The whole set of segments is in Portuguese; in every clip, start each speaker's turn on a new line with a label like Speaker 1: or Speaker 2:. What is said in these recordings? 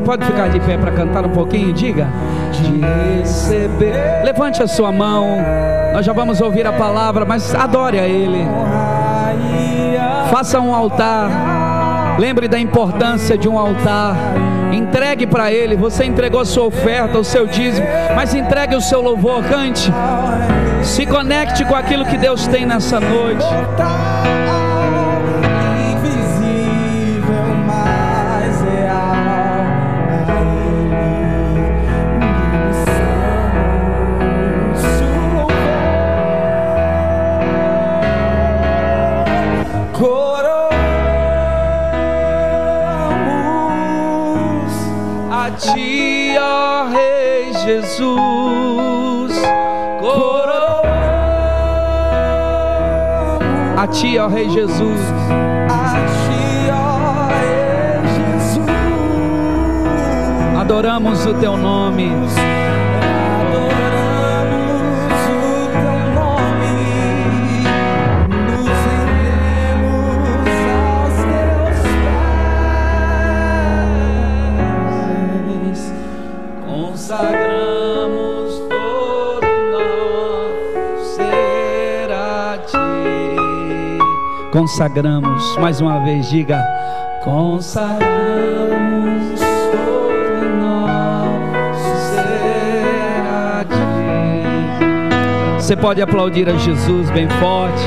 Speaker 1: pode ficar de pé para cantar um pouquinho? Diga. De receber. Levante a sua mão. Nós já vamos ouvir a palavra, mas adore a Ele. Faça um altar. Lembre da importância de um altar. Entregue para Ele. Você entregou sua oferta, o seu dízimo, mas entregue o seu louvor. Cante. Se conecte com aquilo que Deus tem nessa noite. Jesus, coroamos a ti, ó Rei Jesus, a ti, ó Rei Jesus, adoramos o teu nome. Consagramos. Mais uma vez, diga: consagramos todo nosso ser. Você pode aplaudir a Jesus bem forte.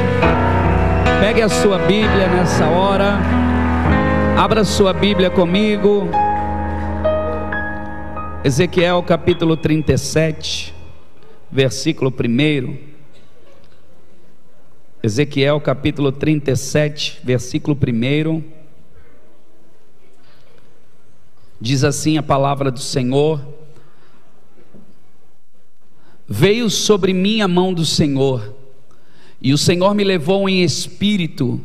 Speaker 1: Pegue a sua Bíblia nessa hora. Abra sua Bíblia comigo. Ezequiel capítulo 37, versículo 1. Ezequiel capítulo 37, versículo 1. Diz assim a palavra do Senhor: Veio sobre mim a mão do Senhor, e o Senhor me levou em espírito,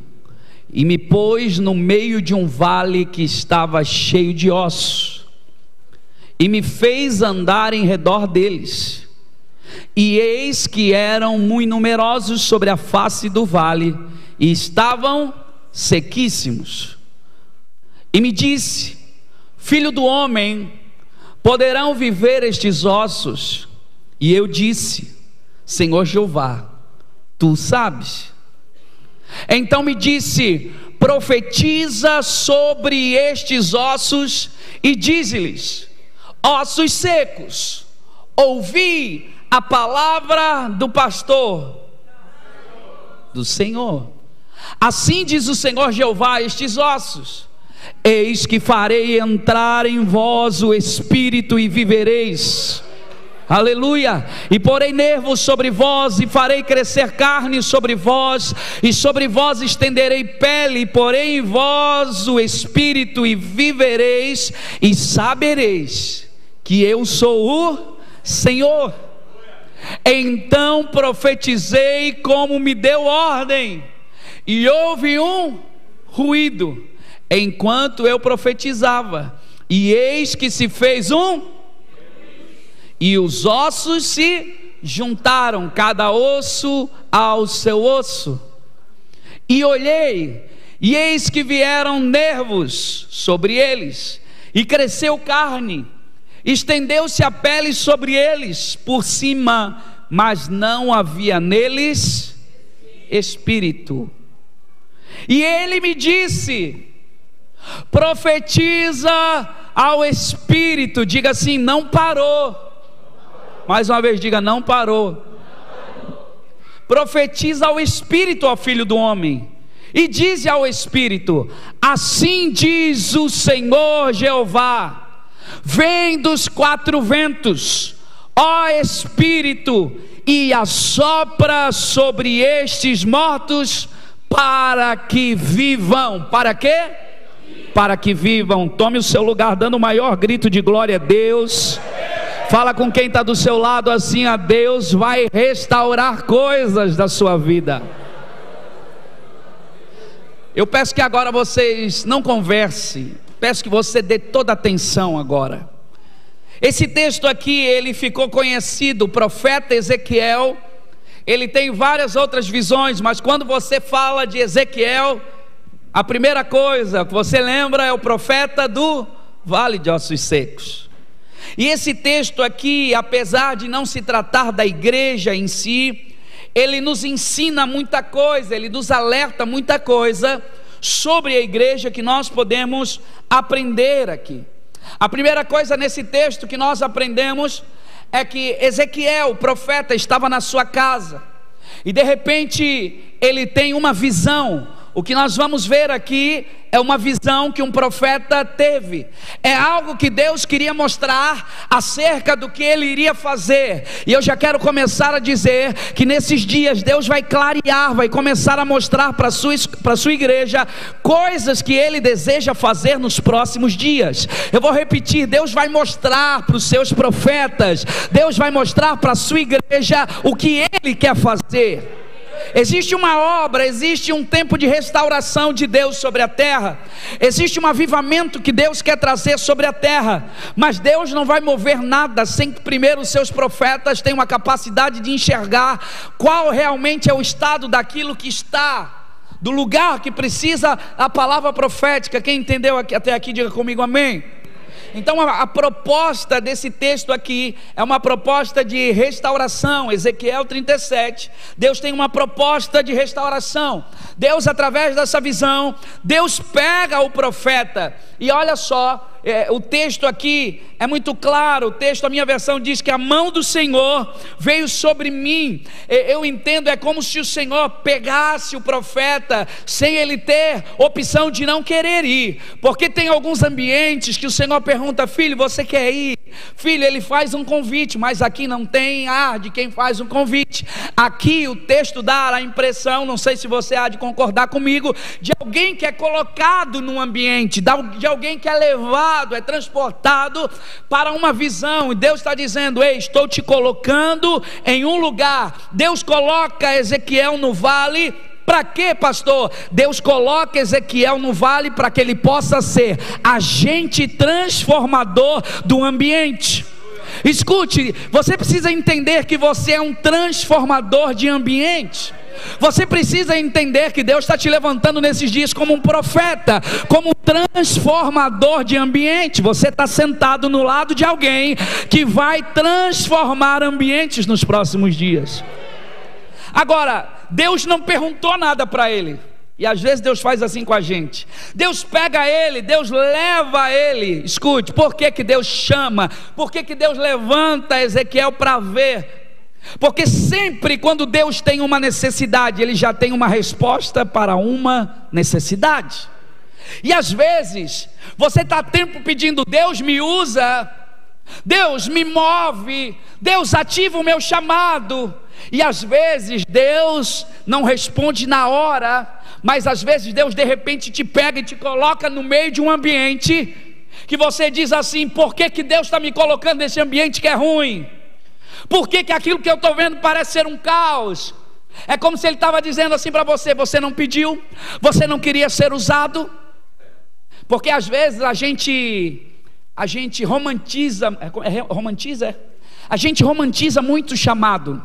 Speaker 1: e me pôs no meio de um vale que estava cheio de ossos, e me fez andar em redor deles e eis que eram muito numerosos sobre a face do vale, e estavam sequíssimos. E me disse: Filho do homem, poderão viver estes ossos? E eu disse: Senhor Jeová, tu sabes. Então me disse: Profetiza sobre estes ossos e dize-lhes: Ossos secos, ouvi a palavra do pastor, do Senhor. Assim diz o Senhor Jeová estes ossos: Eis que farei entrar em vós o espírito e vivereis. Aleluia! E porei nervos sobre vós, e farei crescer carne sobre vós, e sobre vós estenderei pele, porei em vós o espírito, e vivereis, e sabereis que eu sou o Senhor. Então profetizei como me deu ordem, e houve um ruído enquanto eu profetizava, e eis que se fez um, e os ossos se juntaram, cada osso ao seu osso. E olhei, e eis que vieram nervos sobre eles, e cresceu carne Estendeu-se a pele sobre eles por cima, mas não havia neles espírito. E ele me disse: profetiza ao espírito, diga assim: não parou. Mais uma vez, diga: não parou. Profetiza ao espírito, ao filho do homem. E diz ao espírito: Assim diz o Senhor Jeová Vem dos quatro ventos, ó Espírito, e assopra sobre estes mortos para que vivam. Para quê? Para que vivam. Tome o seu lugar, dando o maior grito de glória a Deus. Fala com quem está do seu lado assim: a Deus vai restaurar coisas da sua vida. Eu peço que agora vocês não conversem, Peço que você dê toda atenção agora. Esse texto aqui, ele ficou conhecido, o profeta Ezequiel, ele tem várias outras visões, mas quando você fala de Ezequiel, a primeira coisa que você lembra é o profeta do vale de ossos secos. E esse texto aqui, apesar de não se tratar da igreja em si, ele nos ensina muita coisa, ele nos alerta muita coisa sobre a igreja que nós podemos aprender aqui. A primeira coisa nesse texto que nós aprendemos é que Ezequiel, o profeta, estava na sua casa e de repente ele tem uma visão. O que nós vamos ver aqui é uma visão que um profeta teve, é algo que Deus queria mostrar acerca do que ele iria fazer. E eu já quero começar a dizer que nesses dias Deus vai clarear, vai começar a mostrar para sua, para sua igreja coisas que ele deseja fazer nos próximos dias. Eu vou repetir: Deus vai mostrar para os seus profetas, Deus vai mostrar para a sua igreja o que ele quer fazer. Existe uma obra, existe um tempo de restauração de Deus sobre a terra, existe um avivamento que Deus quer trazer sobre a terra, mas Deus não vai mover nada sem que primeiro os seus profetas tenham a capacidade de enxergar qual realmente é o estado daquilo que está do lugar que precisa a palavra profética. Quem entendeu até aqui, diga comigo amém. Então a, a, proposta desse texto aqui é uma proposta de restauração. Ezequiel 37. Deus tem uma proposta de restauração. Deus, através dessa visão, Deus pega o profeta e olha só, é, o texto aqui é muito claro. O texto, a minha versão diz que a mão do Senhor veio sobre mim. Eu entendo, é como se o Senhor pegasse o profeta sem ele ter opção de não querer ir, porque tem alguns ambientes que o Senhor pergunta, filho, você quer ir? Filho, ele faz um convite, mas aqui não tem ar de quem faz um convite. Aqui o texto dá a impressão, não sei se você há de concordar comigo, de alguém que é colocado num ambiente, de alguém que é levado, é transportado para uma visão. E Deus está dizendo: Ei, estou te colocando em um lugar. Deus coloca Ezequiel no vale para quê, pastor? Deus coloca Ezequiel no vale para que ele possa ser agente transformador do ambiente. Escute, você precisa entender que você é um transformador de ambiente. Você precisa entender que Deus está te levantando nesses dias como um profeta, como um transformador de ambiente. Você está sentado no lado de alguém que vai transformar ambientes nos próximos dias. Agora, Deus não perguntou nada para ele. E às vezes Deus faz assim com a gente. Deus pega ele, Deus leva ele. Escute, por que, que Deus chama? Por que, que Deus levanta Ezequiel para ver? Porque sempre quando Deus tem uma necessidade, Ele já tem uma resposta para uma necessidade. E às vezes, você está tempo pedindo, Deus me usa, Deus me move, Deus ativa o meu chamado. E às vezes Deus não responde na hora, mas às vezes Deus de repente te pega e te coloca no meio de um ambiente que você diz assim: por que, que Deus está me colocando nesse ambiente que é ruim? Por que, que aquilo que eu estou vendo parece ser um caos? É como se ele estava dizendo assim para você: você não pediu, você não queria ser usado, porque às vezes a gente a gente romantiza, é, é, romantiza, a gente romantiza muito o chamado.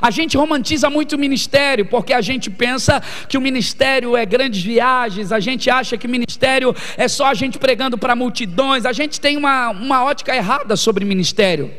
Speaker 1: A gente romantiza muito o ministério, porque a gente pensa que o ministério é grandes viagens, a gente acha que ministério é só a gente pregando para multidões, a gente tem uma, uma ótica errada sobre ministério.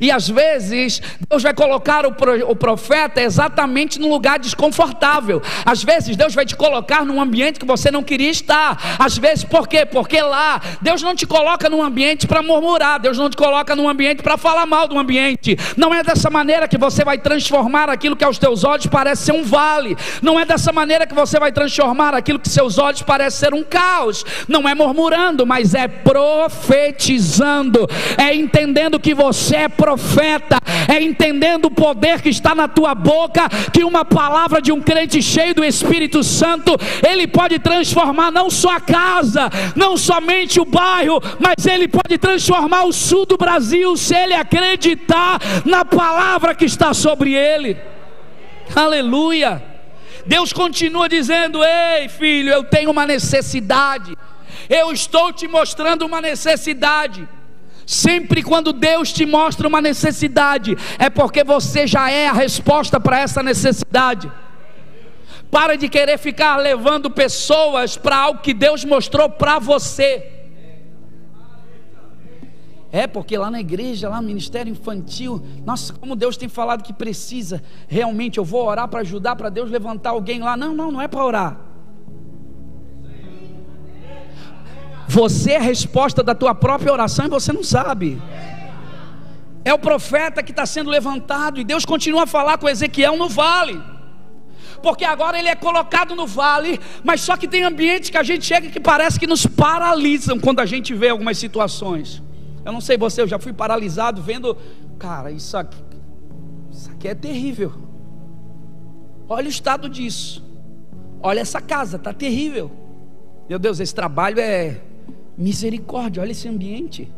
Speaker 1: E às vezes Deus vai colocar o profeta exatamente num lugar desconfortável. Às vezes Deus vai te colocar num ambiente que você não queria estar. Às vezes por quê? Porque lá Deus não te coloca num ambiente para murmurar, Deus não te coloca num ambiente para falar mal do ambiente. Não é dessa maneira que você vai transformar aquilo que aos teus olhos parece ser um vale. Não é dessa maneira que você vai transformar aquilo que seus olhos parece ser um caos. Não é murmurando, mas é profetizando. É entendendo que você é profeta, é entendendo o poder que está na tua boca, que uma palavra de um crente cheio do Espírito Santo, ele pode transformar não só a casa, não somente o bairro, mas ele pode transformar o sul do Brasil se ele acreditar na palavra que está sobre ele. Aleluia. Deus continua dizendo: Ei, filho, eu tenho uma necessidade. Eu estou te mostrando uma necessidade. Sempre quando Deus te mostra uma necessidade, é porque você já é a resposta para essa necessidade. Para de querer ficar levando pessoas para algo que Deus mostrou para você. É, porque lá na igreja, lá no ministério infantil, nossa, como Deus tem falado que precisa, realmente eu vou orar para ajudar, para Deus levantar alguém lá. Não, não, não é para orar. Você é a resposta da tua própria oração e você não sabe. É o profeta que está sendo levantado e Deus continua a falar com Ezequiel no vale. Porque agora ele é colocado no vale, mas só que tem ambientes que a gente chega que parece que nos paralisam quando a gente vê algumas situações. Eu não sei você, eu já fui paralisado vendo, cara, isso aqui, isso aqui é terrível. Olha o estado disso. Olha essa casa, está terrível. Meu Deus, esse trabalho é Misericórdia, olha esse ambiente.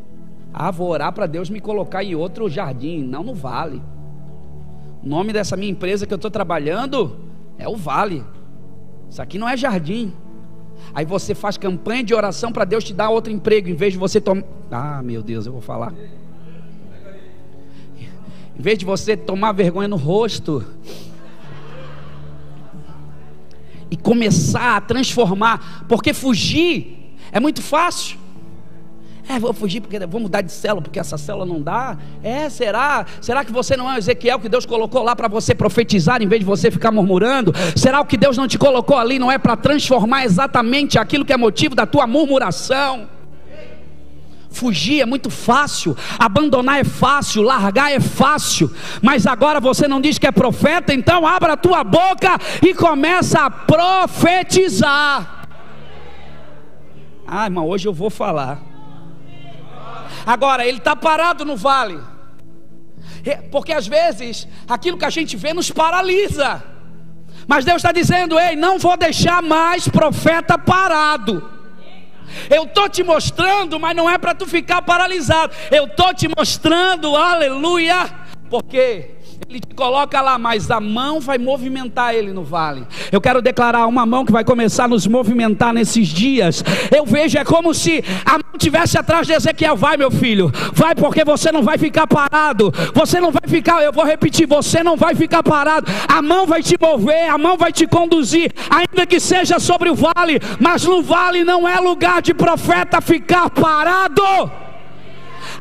Speaker 1: Ah, vou orar para Deus me colocar em outro jardim, não no vale. O nome dessa minha empresa que eu estou trabalhando é o Vale. Isso aqui não é jardim. Aí você faz campanha de oração para Deus te dar outro emprego, em vez de você tomar. Ah, meu Deus, eu vou falar. Em vez de você tomar vergonha no rosto e começar a transformar, porque fugir é muito fácil. É, vou fugir porque vou mudar de célula porque essa célula não dá. É, será? Será que você não é o Ezequiel que Deus colocou lá para você profetizar em vez de você ficar murmurando? Será o que Deus não te colocou ali não é para transformar exatamente aquilo que é motivo da tua murmuração? Fugir é muito fácil, abandonar é fácil, largar é fácil, mas agora você não diz que é profeta, então abra a tua boca e começa a profetizar. Ah, irmão, hoje eu vou falar. Agora, ele está parado no vale. Porque às vezes aquilo que a gente vê nos paralisa. Mas Deus está dizendo: ei, não vou deixar mais profeta parado. Eu estou te mostrando, mas não é para tu ficar paralisado. Eu estou te mostrando, aleluia. Porque ele te coloca lá, mas a mão vai movimentar ele no vale. Eu quero declarar uma mão que vai começar a nos movimentar nesses dias. Eu vejo, é como se a mão tivesse atrás de Ezequiel. Vai, meu filho, vai, porque você não vai ficar parado. Você não vai ficar, eu vou repetir, você não vai ficar parado. A mão vai te mover, a mão vai te conduzir, ainda que seja sobre o vale, mas no vale não é lugar de profeta ficar parado.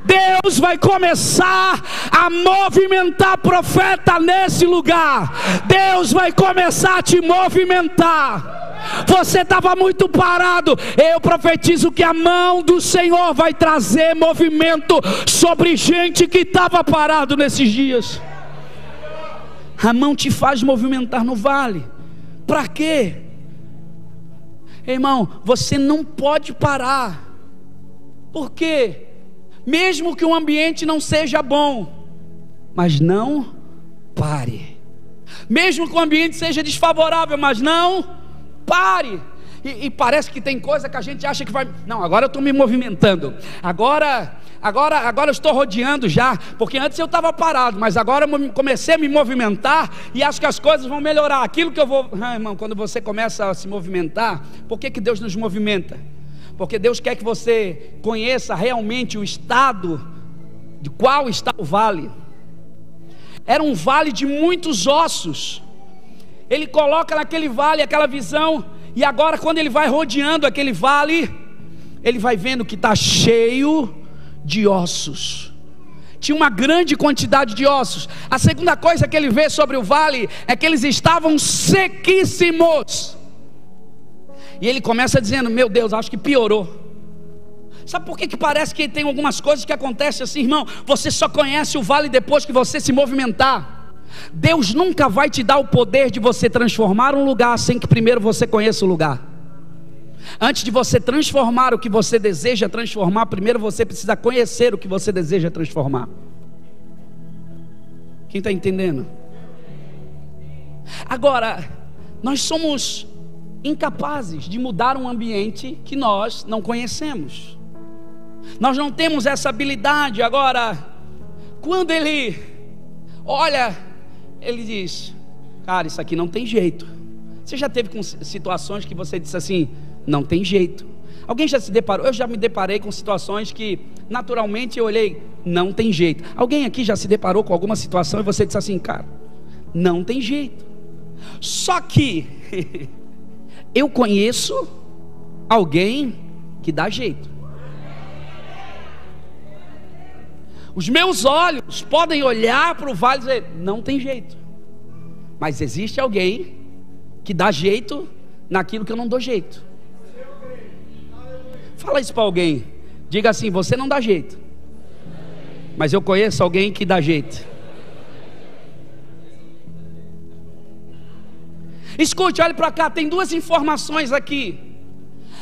Speaker 1: Deus vai começar a movimentar profeta nesse lugar. Deus vai começar a te movimentar. Você estava muito parado. Eu profetizo que a mão do Senhor vai trazer movimento sobre gente que estava parado nesses dias. A mão te faz movimentar no vale. Para quê? Irmão, você não pode parar. Por quê? Mesmo que o ambiente não seja bom, mas não pare. Mesmo que o ambiente seja desfavorável, mas não pare. E, e, parece que tem coisa que a gente acha que vai. Não, agora eu estou me movimentando. Agora, agora, agora eu estou rodeando já, porque antes eu estava parado, mas agora eu comecei a me movimentar e acho que as coisas vão melhorar. Aquilo que eu vou, ah, irmão, quando você começa a se movimentar, por que, que Deus nos movimenta? Porque Deus quer que você conheça realmente o estado de qual está o vale. Era um vale de muitos ossos. Ele coloca naquele vale aquela visão, e agora, quando ele vai rodeando aquele vale, ele vai vendo que está cheio de ossos. Tinha uma grande quantidade de ossos. A segunda coisa que ele vê sobre o vale é que eles estavam sequíssimos. E ele começa dizendo: Meu Deus, acho que piorou. Sabe por que, que parece que tem algumas coisas que acontecem assim, irmão? Você só conhece o vale depois que você se movimentar. Deus nunca vai te dar o poder de você transformar um lugar sem que primeiro você conheça o lugar. Antes de você transformar o que você deseja transformar, primeiro você precisa conhecer o que você deseja transformar. Quem está entendendo? Agora, nós somos incapazes de mudar um ambiente que nós não conhecemos. Nós não temos essa habilidade. Agora, quando ele olha, ele diz: Cara, isso aqui não tem jeito. Você já teve com situações que você disse assim: Não tem jeito. Alguém já se deparou? Eu já me deparei com situações que naturalmente eu olhei: Não tem jeito. Alguém aqui já se deparou com alguma situação e você disse assim: Cara, não tem jeito. Só que Eu conheço alguém que dá jeito. Os meus olhos podem olhar para o vale e dizer: não tem jeito. Mas existe alguém que dá jeito naquilo que eu não dou jeito. Fala isso para alguém. Diga assim: você não dá jeito. Mas eu conheço alguém que dá jeito. Escute, olhe para cá, tem duas informações aqui.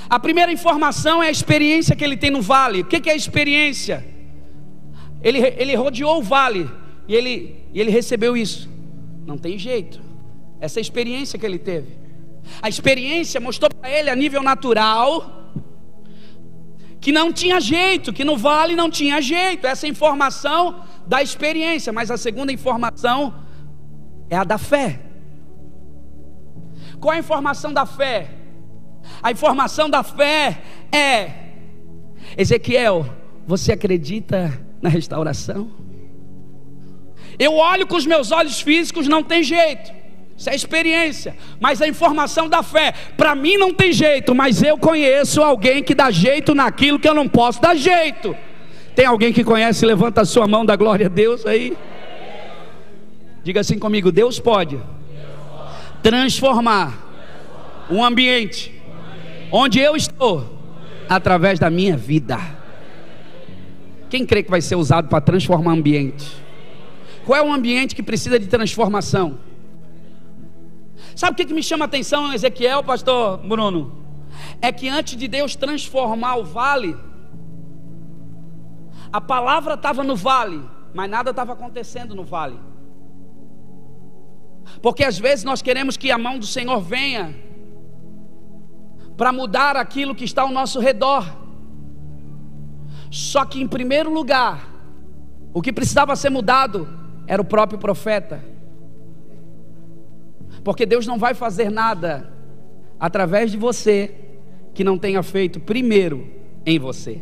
Speaker 1: A primeira informação é a experiência que ele tem no vale. O que é a experiência? Ele, ele rodeou o vale e ele, e ele recebeu isso. Não tem jeito. Essa é a experiência que ele teve. A experiência mostrou para ele a nível natural que não tinha jeito, que no vale não tinha jeito. Essa é informação da experiência, mas a segunda informação é a da fé. Qual a informação da fé? A informação da fé é: Ezequiel, você acredita na restauração? Eu olho com os meus olhos físicos, não tem jeito. Isso é experiência, mas a informação da fé, para mim não tem jeito, mas eu conheço alguém que dá jeito naquilo que eu não posso dar jeito. Tem alguém que conhece? Levanta a sua mão da glória a Deus aí. Diga assim comigo: Deus pode transformar um ambiente onde eu estou através da minha vida. Quem crê que vai ser usado para transformar ambiente? Qual é o ambiente que precisa de transformação? Sabe o que, que me chama a atenção, Ezequiel, pastor Bruno? É que antes de Deus transformar o vale, a palavra estava no vale, mas nada estava acontecendo no vale. Porque às vezes nós queremos que a mão do Senhor venha para mudar aquilo que está ao nosso redor. Só que em primeiro lugar, o que precisava ser mudado era o próprio profeta. Porque Deus não vai fazer nada através de você que não tenha feito primeiro em você.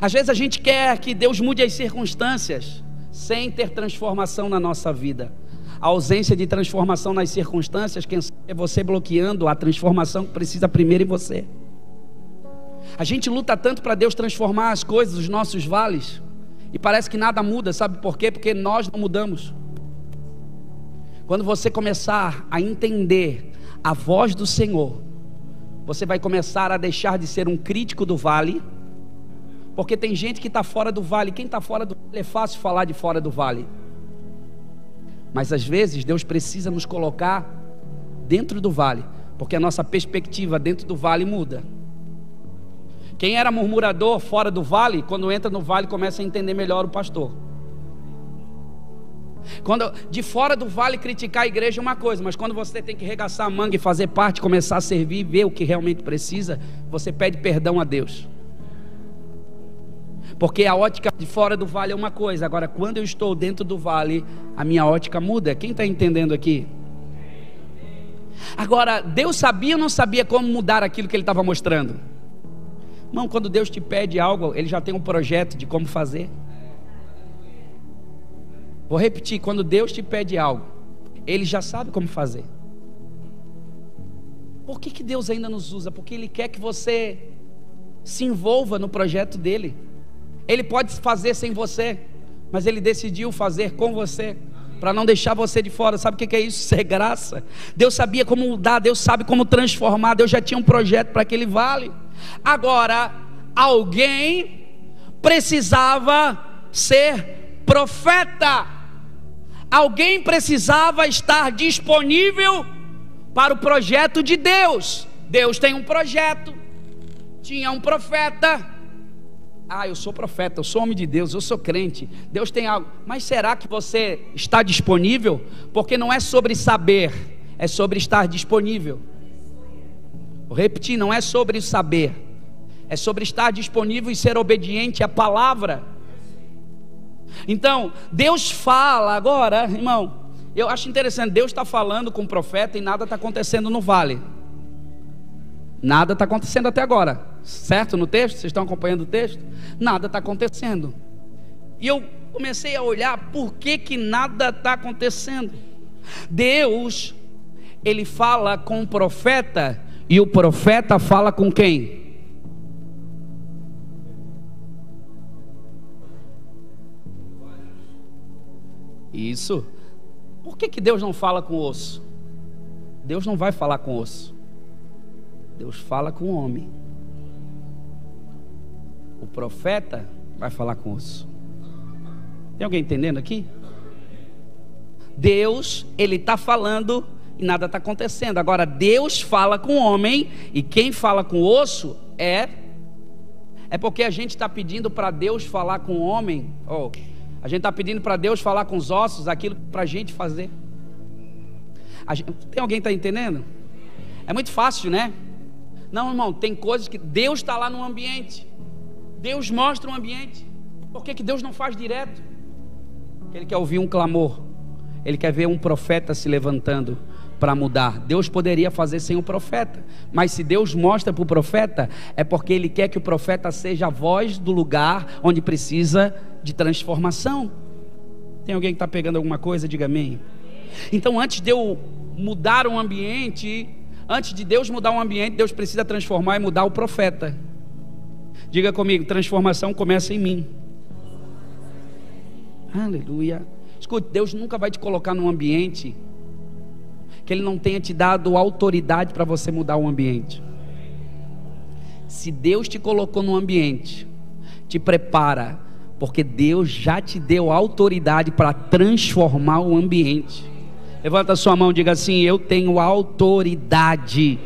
Speaker 1: Às vezes a gente quer que Deus mude as circunstâncias sem ter transformação na nossa vida. A ausência de transformação nas circunstâncias, quem é você bloqueando a transformação que precisa primeiro em você. A gente luta tanto para Deus transformar as coisas, os nossos vales, e parece que nada muda, sabe por quê? Porque nós não mudamos. Quando você começar a entender a voz do Senhor, você vai começar a deixar de ser um crítico do vale, porque tem gente que está fora do vale. Quem está fora do vale é fácil falar de fora do vale. Mas às vezes Deus precisa nos colocar dentro do vale, porque a nossa perspectiva dentro do vale muda. Quem era murmurador fora do vale, quando entra no vale começa a entender melhor o pastor. Quando de fora do vale criticar a igreja é uma coisa, mas quando você tem que regaçar a manga e fazer parte, começar a servir, ver o que realmente precisa, você pede perdão a Deus. Porque a ótica de fora do vale é uma coisa, agora quando eu estou dentro do vale, a minha ótica muda. Quem está entendendo aqui? Agora, Deus sabia ou não sabia como mudar aquilo que Ele estava mostrando? Irmão, quando Deus te pede algo, Ele já tem um projeto de como fazer. Vou repetir: quando Deus te pede algo, Ele já sabe como fazer. Por que, que Deus ainda nos usa? Porque Ele quer que você se envolva no projeto dele. Ele pode fazer sem você, mas Ele decidiu fazer com você. Para não deixar você de fora, sabe o que é isso? É graça. Deus sabia como mudar, Deus sabe como transformar, Deus já tinha um projeto para aquele vale. Agora, alguém precisava ser profeta alguém precisava estar disponível para o projeto de Deus. Deus tem um projeto, tinha um profeta. Ah, eu sou profeta, eu sou homem de Deus, eu sou crente. Deus tem algo. Mas será que você está disponível? Porque não é sobre saber, é sobre estar disponível. Vou repetir, não é sobre saber, é sobre estar disponível e ser obediente à palavra. Então, Deus fala agora, irmão. Eu acho interessante, Deus está falando com o profeta e nada está acontecendo no vale. Nada está acontecendo até agora, certo? No texto, vocês estão acompanhando o texto? Nada está acontecendo. E eu comecei a olhar por que, que nada está acontecendo. Deus, ele fala com o profeta e o profeta fala com quem? Isso. Por que, que Deus não fala com o osso? Deus não vai falar com o osso. Deus fala com o homem. O profeta vai falar com o osso. Tem alguém entendendo aqui? Deus, ele está falando e nada está acontecendo. Agora, Deus fala com o homem e quem fala com o osso é. É porque a gente está pedindo para Deus falar com o homem. Oh, a gente está pedindo para Deus falar com os ossos aquilo para a gente fazer. Tem alguém que está entendendo? É muito fácil, né? Não, irmão, tem coisas que Deus está lá no ambiente. Deus mostra o ambiente. Por que, que Deus não faz direto? Porque Ele quer ouvir um clamor. Ele quer ver um profeta se levantando para mudar. Deus poderia fazer sem o profeta, mas se Deus mostra para o profeta, é porque Ele quer que o profeta seja a voz do lugar onde precisa de transformação. Tem alguém que está pegando alguma coisa? Diga amém. Então, antes de eu mudar um ambiente, antes de Deus mudar um ambiente, Deus precisa transformar e mudar o profeta. Diga comigo: transformação começa em mim. Aleluia. Escute, Deus nunca vai te colocar num ambiente que Ele não tenha te dado autoridade para você mudar o ambiente. Se Deus te colocou no ambiente, te prepara, porque Deus já te deu autoridade para transformar o ambiente. Levanta sua mão e diga assim: Eu tenho autoridade.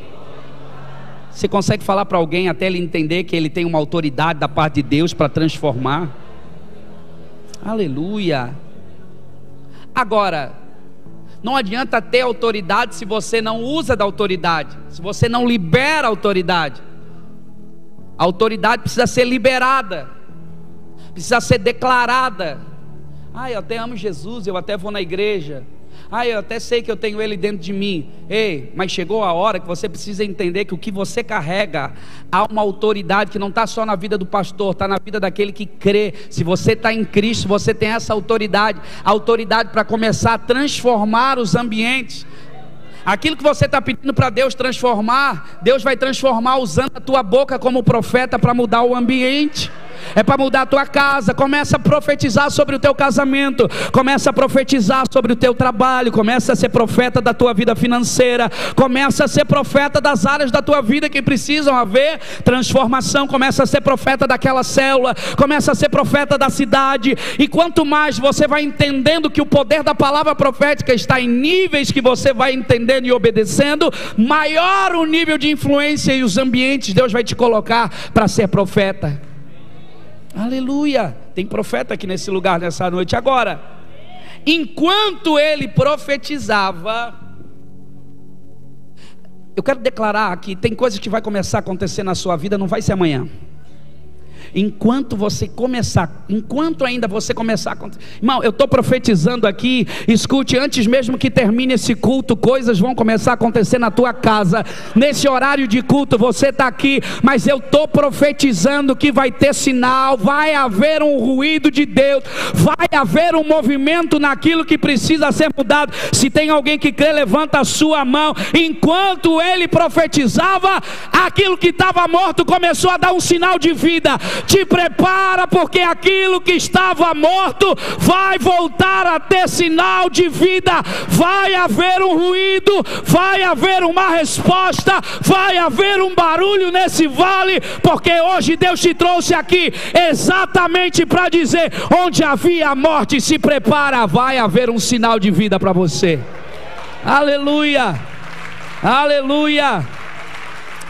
Speaker 1: Você consegue falar para alguém até ele entender que ele tem uma autoridade da parte de Deus para transformar? Aleluia. Agora, não adianta ter autoridade se você não usa da autoridade, se você não libera a autoridade. A autoridade precisa ser liberada, precisa ser declarada. Ah, eu até amo Jesus, eu até vou na igreja, ah, eu até sei que eu tenho ele dentro de mim. Ei, mas chegou a hora que você precisa entender que o que você carrega há uma autoridade que não está só na vida do pastor, está na vida daquele que crê. Se você está em Cristo, você tem essa autoridade autoridade para começar a transformar os ambientes. Aquilo que você está pedindo para Deus transformar, Deus vai transformar usando a tua boca como profeta para mudar o ambiente é para mudar a tua casa. Começa a profetizar sobre o teu casamento, começa a profetizar sobre o teu trabalho, começa a ser profeta da tua vida financeira, começa a ser profeta das áreas da tua vida que precisam haver transformação, começa a ser profeta daquela célula, começa a ser profeta da cidade. E quanto mais você vai entendendo que o poder da palavra profética está em níveis que você vai entendendo e obedecendo, maior o nível de influência e os ambientes Deus vai te colocar para ser profeta. Aleluia! Tem profeta aqui nesse lugar nessa noite. Agora, enquanto ele profetizava, eu quero declarar que tem coisas que vai começar a acontecer na sua vida, não vai ser amanhã enquanto você começar, enquanto ainda você começar Irmão, eu estou profetizando aqui, escute, antes mesmo que termine esse culto, coisas vão começar a acontecer na tua casa. Nesse horário de culto, você está aqui, mas eu estou profetizando que vai ter sinal, vai haver um ruído de Deus, vai haver um movimento naquilo que precisa ser mudado. Se tem alguém que crê, levanta a sua mão. Enquanto ele profetizava, aquilo que estava morto começou a dar um sinal de vida te prepara, porque aquilo que estava morto vai voltar a ter sinal de vida, vai haver um ruído, vai haver uma resposta, vai haver um barulho nesse vale, porque hoje Deus te trouxe aqui exatamente para dizer: onde havia morte, se prepara, vai haver um sinal de vida para você. Aleluia, aleluia,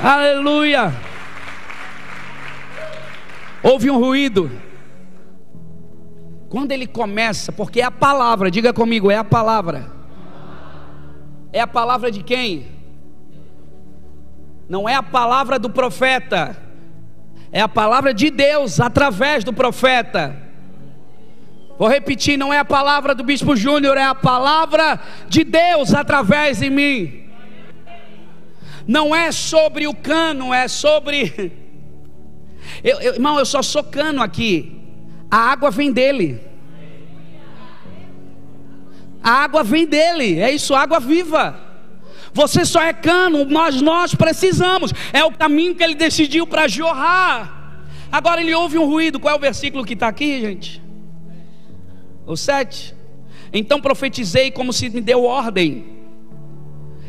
Speaker 1: aleluia. Houve um ruído. Quando ele começa, porque é a palavra, diga comigo, é a palavra. É a palavra de quem? Não é a palavra do profeta, é a palavra de Deus através do profeta. Vou repetir, não é a palavra do Bispo Júnior, é a palavra de Deus através de mim. Não é sobre o cano, é sobre eu, eu, irmão, eu só sou cano aqui. A água vem dele. A água vem dele. É isso, água viva. Você só é cano, mas nós precisamos. É o caminho que ele decidiu para jorrar. Agora ele ouve um ruído. Qual é o versículo que está aqui, gente? O 7. Então profetizei como se me deu ordem.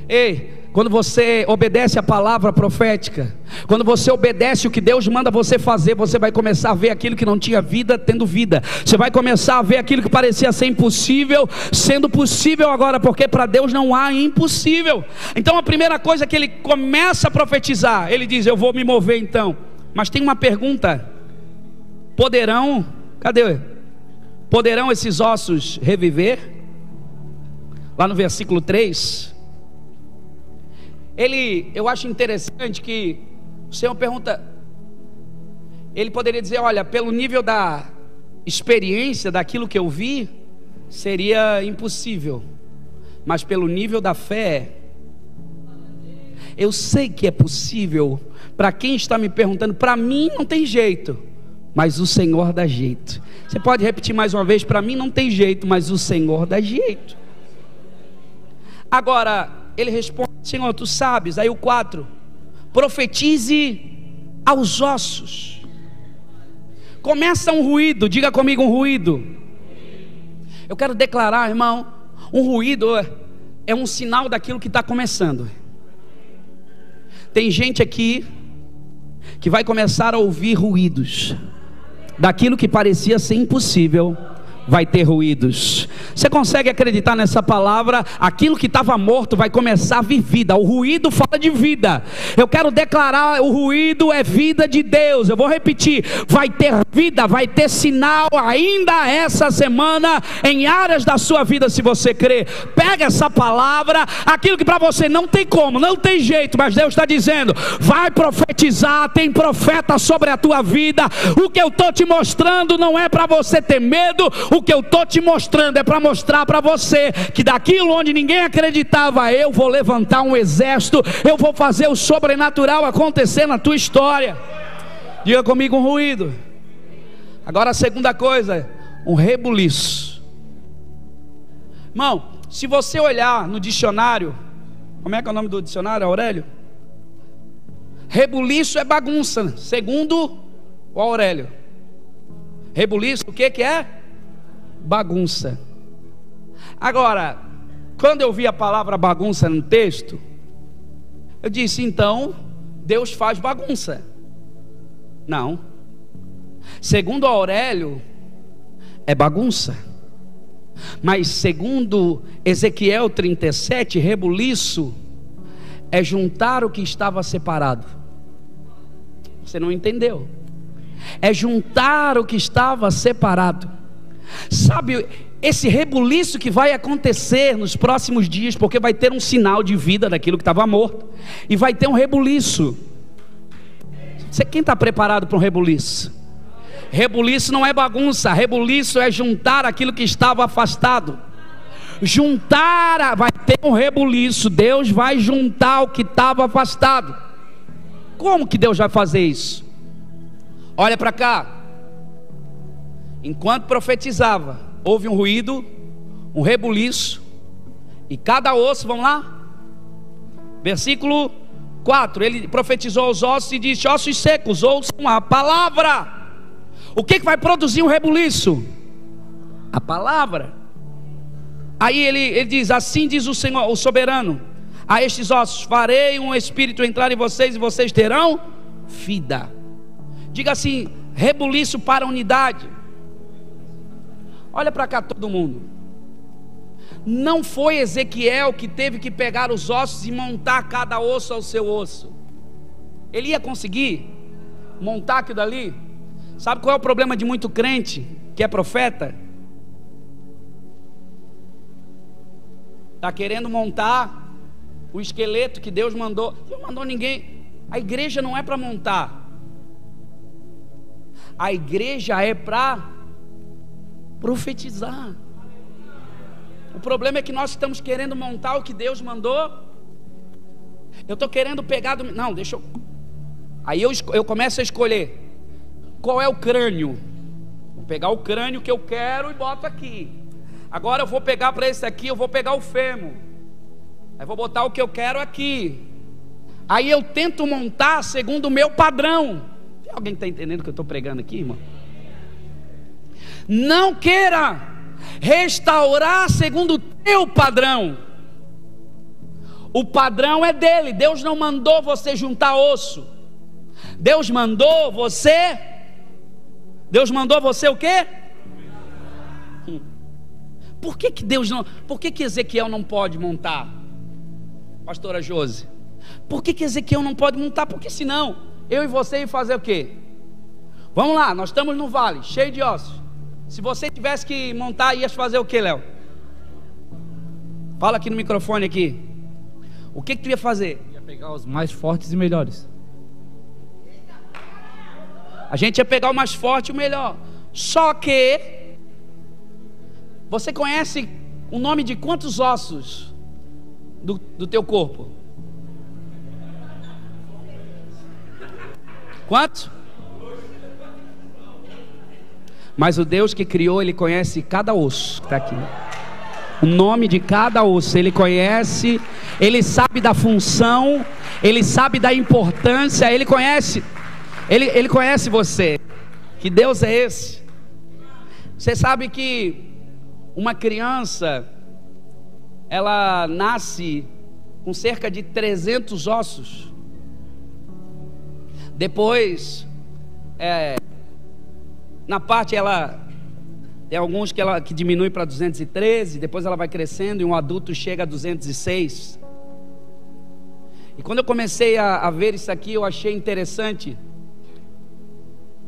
Speaker 1: Ei, quando você obedece a palavra profética, quando você obedece o que Deus manda você fazer, você vai começar a ver aquilo que não tinha vida tendo vida. Você vai começar a ver aquilo que parecia ser impossível sendo possível agora, porque para Deus não há impossível. Então a primeira coisa que ele começa a profetizar, ele diz: "Eu vou me mover então". Mas tem uma pergunta: poderão, cadê? Poderão esses ossos reviver? Lá no versículo 3, ele, eu acho interessante que o Senhor pergunta, ele poderia dizer, olha, pelo nível da experiência daquilo que eu vi, seria impossível. Mas pelo nível da fé, eu sei que é possível. Para quem está me perguntando, para mim não tem jeito, mas o Senhor dá jeito. Você pode repetir mais uma vez? Para mim não tem jeito, mas o Senhor dá jeito. Agora, ele responde: Senhor, tu sabes. Aí o 4: profetize aos ossos. Começa um ruído, diga comigo um ruído. Eu quero declarar, irmão, um ruído é um sinal daquilo que está começando. Tem gente aqui que vai começar a ouvir ruídos daquilo que parecia ser impossível vai ter ruídos. Você consegue acreditar nessa palavra? Aquilo que estava morto vai começar a vir vida. O ruído fala de vida. Eu quero declarar: o ruído é vida de Deus. Eu vou repetir: vai ter vida, vai ter sinal ainda essa semana em áreas da sua vida, se você crer. Pega essa palavra, aquilo que para você não tem como, não tem jeito, mas Deus está dizendo: vai profetizar. Tem profeta sobre a tua vida. O que eu estou te mostrando não é para você ter medo o que eu estou te mostrando é para mostrar para você que daquilo onde ninguém acreditava, eu vou levantar um exército, eu vou fazer o sobrenatural acontecer na tua história. Diga comigo um ruído. Agora a segunda coisa, um rebuliço. Irmão, se você olhar no dicionário, como é que é o nome do dicionário, Aurélio? Rebuliço é bagunça, segundo o Aurélio. Rebuliço, o que, que é? Bagunça. Agora, quando eu vi a palavra bagunça no texto, eu disse: então, Deus faz bagunça. Não. Segundo Aurélio, é bagunça. Mas segundo Ezequiel 37, rebuliço é juntar o que estava separado. Você não entendeu? É juntar o que estava separado. Sabe, esse rebuliço que vai acontecer nos próximos dias, porque vai ter um sinal de vida daquilo que estava morto, e vai ter um rebuliço. Você quem está preparado para um rebuliço? Rebuliço não é bagunça, rebuliço é juntar aquilo que estava afastado. Juntar, vai ter um rebuliço, Deus vai juntar o que estava afastado. Como que Deus vai fazer isso? Olha para cá, Enquanto profetizava, houve um ruído, um rebuliço, e cada osso, vamos lá? Versículo 4: Ele profetizou aos ossos e disse: Ossos secos, ouçam a palavra. O que, que vai produzir um rebuliço? A palavra. Aí ele, ele diz: Assim diz o Senhor, o soberano: A estes ossos farei um espírito entrar em vocês e vocês terão vida. Diga assim: rebuliço para unidade. Olha para cá todo mundo. Não foi Ezequiel que teve que pegar os ossos e montar cada osso ao seu osso. Ele ia conseguir montar aquilo dali? Sabe qual é o problema de muito crente que é profeta? Está querendo montar o esqueleto que Deus mandou. Não mandou ninguém. A igreja não é para montar. A igreja é para profetizar. O problema é que nós estamos querendo montar o que Deus mandou. Eu estou querendo pegar do. Não, deixa eu. Aí eu, eu começo a escolher. Qual é o crânio? Vou pegar o crânio que eu quero e boto aqui. Agora eu vou pegar para esse aqui, eu vou pegar o fêmur. Aí vou botar o que eu quero aqui. Aí eu tento montar segundo o meu padrão. Alguém está entendendo o que eu estou pregando aqui, irmão? Não queira restaurar segundo o teu padrão. O padrão é dele. Deus não mandou você juntar osso. Deus mandou você. Deus mandou você o quê? Hum. Por que, que Deus não. Por que, que Ezequiel não pode montar? Pastora Josi. Por que, que Ezequiel não pode montar? Porque senão eu e você ia fazer o quê? Vamos lá, nós estamos no vale, cheio de ossos. Se você tivesse que montar, ia fazer o que, Léo? Fala aqui no microfone aqui. O que, que tu ia fazer?
Speaker 2: Ia pegar os mais fortes e melhores.
Speaker 1: A gente ia pegar o mais forte e o melhor. Só que você conhece o nome de quantos ossos do, do teu corpo? Quantos? Mas o Deus que criou, Ele conhece cada osso que está aqui. O nome de cada osso, Ele conhece, Ele sabe da função, Ele sabe da importância, Ele conhece, Ele, Ele conhece você. Que Deus é esse? Você sabe que uma criança, ela nasce com cerca de 300 ossos. Depois, é, na parte ela tem alguns que ela que diminui para 213, depois ela vai crescendo e um adulto chega a 206. E quando eu comecei a, a ver isso aqui, eu achei interessante,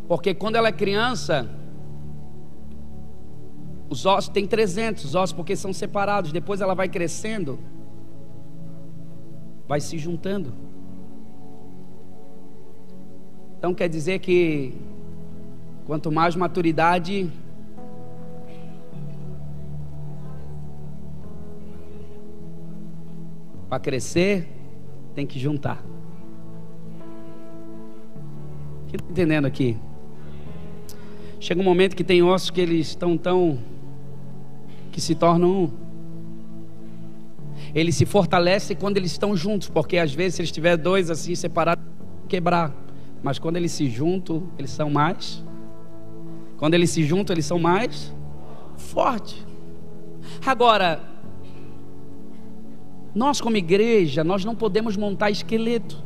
Speaker 1: porque quando ela é criança, os ossos tem 300 os ossos porque são separados. Depois ela vai crescendo, vai se juntando. Então quer dizer que Quanto mais maturidade, para crescer, tem que juntar. Quem está entendendo aqui? Chega um momento que tem ossos que eles estão tão. que se tornam um. Eles se fortalecem quando eles estão juntos, porque às vezes se eles estiverem dois assim separados, quebrar. Mas quando eles se juntam, eles são mais quando eles se juntam, eles são mais fortes. Agora, nós como igreja, nós não podemos montar esqueleto.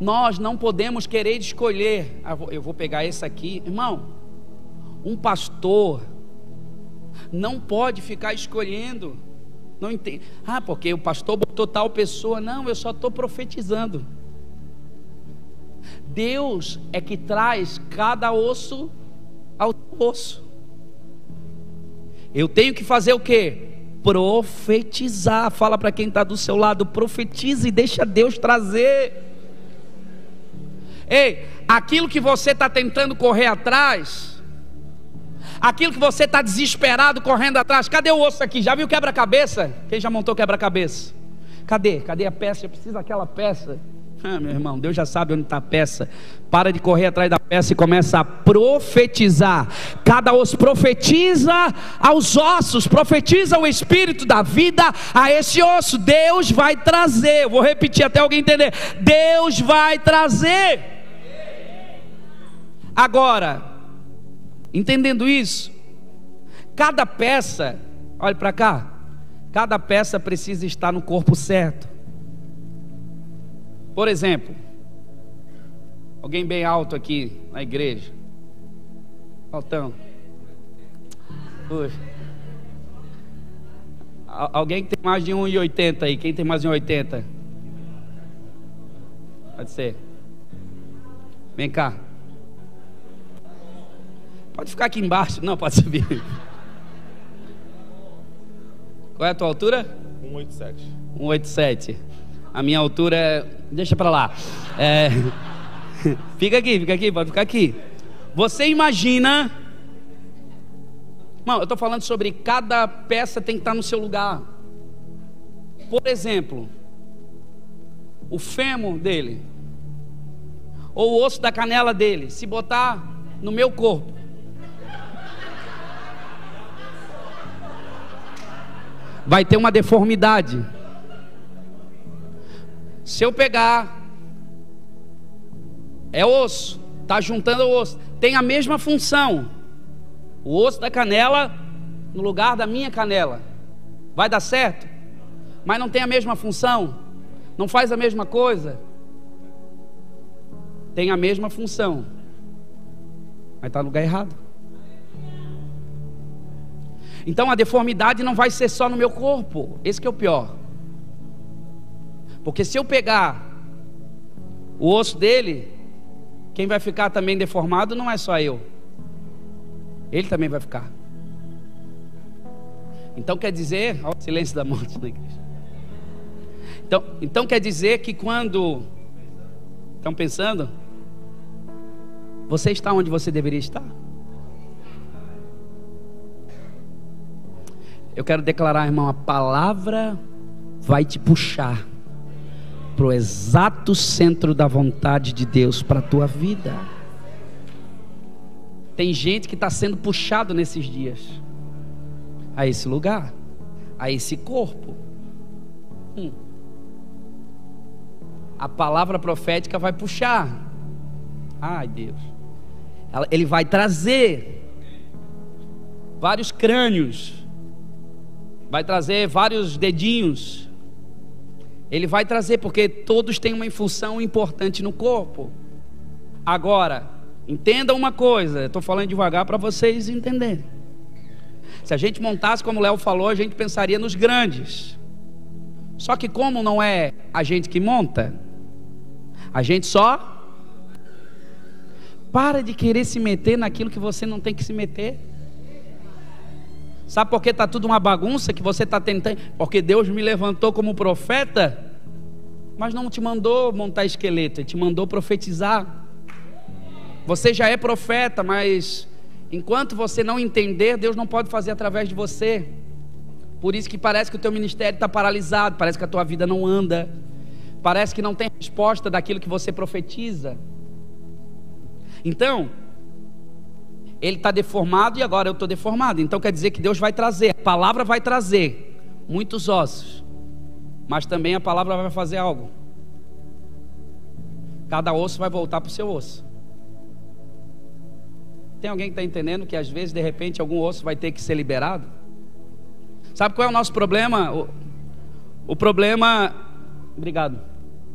Speaker 1: Nós não podemos querer escolher. Ah, eu vou pegar esse aqui, irmão. Um pastor não pode ficar escolhendo. Não entende. Ah, porque o pastor botou tal pessoa. Não, eu só estou profetizando. Deus é que traz cada osso ao osso. Eu tenho que fazer o que? Profetizar. Fala para quem está do seu lado, profetiza e deixa Deus trazer. Ei, aquilo que você está tentando correr atrás, aquilo que você está desesperado correndo atrás, cadê o osso aqui? Já viu quebra-cabeça? Quem já montou quebra-cabeça? Cadê? Cadê a peça? Eu preciso daquela peça. Ah, meu irmão, Deus já sabe onde está a peça. Para de correr atrás da peça e começa a profetizar. Cada os profetiza aos ossos, profetiza o espírito da vida a esse osso. Deus vai trazer. Vou repetir até alguém entender. Deus vai trazer. Agora, entendendo isso, cada peça, olhe para cá, cada peça precisa estar no corpo certo. Por exemplo, alguém bem alto aqui na igreja. Altão. Puxa. Alguém que tem mais de 1,80 aí? Quem tem mais de 1,80? Pode ser. Vem cá. Pode ficar aqui embaixo. Não, pode subir. Qual é a tua altura?
Speaker 3: 187.
Speaker 1: 187. A minha altura é. Deixa para lá. É... fica aqui, fica aqui, pode ficar aqui. Você imagina. Não, eu estou falando sobre cada peça tem que estar no seu lugar. Por exemplo, o fêmur dele, ou o osso da canela dele, se botar no meu corpo, vai ter uma deformidade. Se eu pegar, é osso, está juntando osso, tem a mesma função. O osso da canela no lugar da minha canela. Vai dar certo? Mas não tem a mesma função? Não faz a mesma coisa? Tem a mesma função, mas está no lugar errado. Então a deformidade não vai ser só no meu corpo, esse é o pior. Porque se eu pegar o osso dele, quem vai ficar também deformado não é só eu. Ele também vai ficar. Então quer dizer, ó, silêncio da morte na igreja. Então, então quer dizer que quando estão pensando, você está onde você deveria estar? Eu quero declarar, irmão, a palavra vai te puxar para o exato centro da vontade de Deus para a tua vida. Tem gente que está sendo puxado nesses dias a esse lugar, a esse corpo. Hum. A palavra profética vai puxar. Ai, Deus. Ele vai trazer vários crânios vai trazer vários dedinhos. Ele vai trazer, porque todos têm uma função importante no corpo. Agora, entenda uma coisa, estou falando devagar para vocês entenderem. Se a gente montasse, como o Léo falou, a gente pensaria nos grandes. Só que, como não é a gente que monta, a gente só. Para de querer se meter naquilo que você não tem que se meter. Sabe por que está tudo uma bagunça que você está tentando? Porque Deus me levantou como profeta, mas não te mandou montar esqueleto, Ele te mandou profetizar. Você já é profeta, mas enquanto você não entender, Deus não pode fazer através de você. Por isso que parece que o teu ministério está paralisado, parece que a tua vida não anda, parece que não tem resposta daquilo que você profetiza. Então, ele está deformado e agora eu estou deformado. Então quer dizer que Deus vai trazer, a palavra vai trazer muitos ossos, mas também a palavra vai fazer algo. Cada osso vai voltar para o seu osso. Tem alguém que está entendendo que às vezes, de repente, algum osso vai ter que ser liberado? Sabe qual é o nosso problema? O, o problema. Obrigado.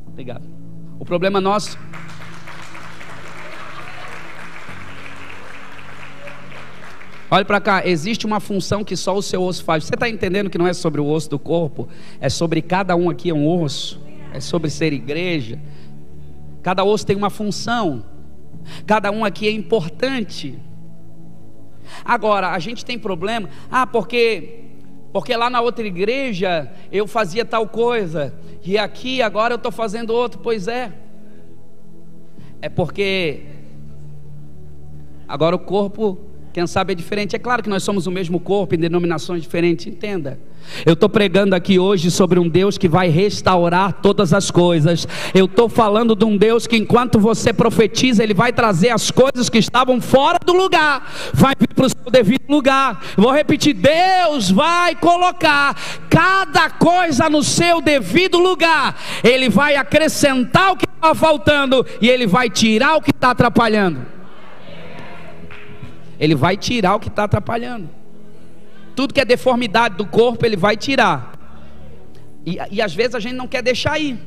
Speaker 1: Obrigado. O problema nosso. Olha para cá, existe uma função que só o seu osso faz. Você está entendendo que não é sobre o osso do corpo, é sobre cada um aqui é um osso, é sobre ser igreja. Cada osso tem uma função, cada um aqui é importante. Agora, a gente tem problema, ah, porque porque lá na outra igreja eu fazia tal coisa, e aqui agora eu estou fazendo outro, pois é. É porque agora o corpo quem sabe é diferente. É claro que nós somos o mesmo corpo em denominações diferentes, entenda. Eu estou pregando aqui hoje sobre um Deus que vai restaurar todas as coisas. Eu estou falando de um Deus que, enquanto você profetiza, Ele vai trazer as coisas que estavam fora do lugar, vai vir para o seu devido lugar. Vou repetir: Deus vai colocar cada coisa no seu devido lugar. Ele vai acrescentar o que está faltando e Ele vai tirar o que está atrapalhando. Ele vai tirar o que está atrapalhando. Tudo que é deformidade do corpo, ele vai tirar. E, e às vezes a gente não quer deixar ir.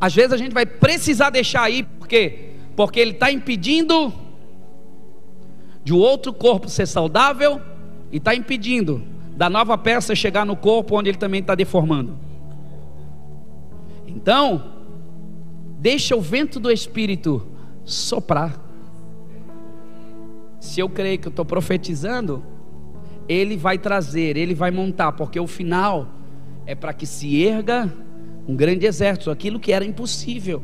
Speaker 1: Às vezes a gente vai precisar deixar ir, por quê? Porque ele está impedindo de o outro corpo ser saudável e está impedindo da nova peça chegar no corpo onde ele também está deformando. Então, deixa o vento do Espírito soprar se eu creio que eu estou profetizando, ele vai trazer, ele vai montar, porque o final é para que se erga um grande exército, aquilo que era impossível.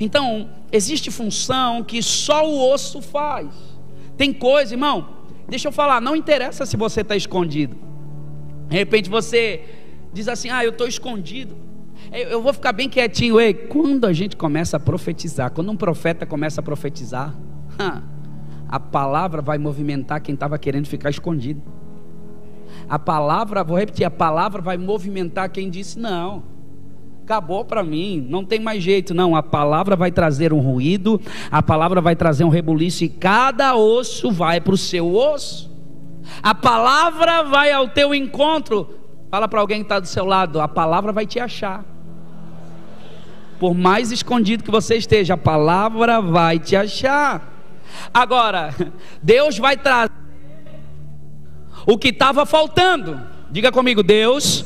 Speaker 1: Então, existe função que só o osso faz. Tem coisa, irmão, deixa eu falar, não interessa se você está escondido. De repente você diz assim: Ah, eu estou escondido. Eu vou ficar bem quietinho. Ei, quando a gente começa a profetizar, quando um profeta começa a profetizar, a palavra vai movimentar quem estava querendo ficar escondido. A palavra, vou repetir, a palavra vai movimentar quem disse não. Acabou para mim, não tem mais jeito, não. A palavra vai trazer um ruído, a palavra vai trazer um rebuliço e cada osso vai para o seu osso. A palavra vai ao teu encontro. Fala para alguém que está do seu lado: a palavra vai te achar. Por mais escondido que você esteja, a palavra vai te achar. Agora, Deus vai trazer o que estava faltando. Diga comigo, Deus.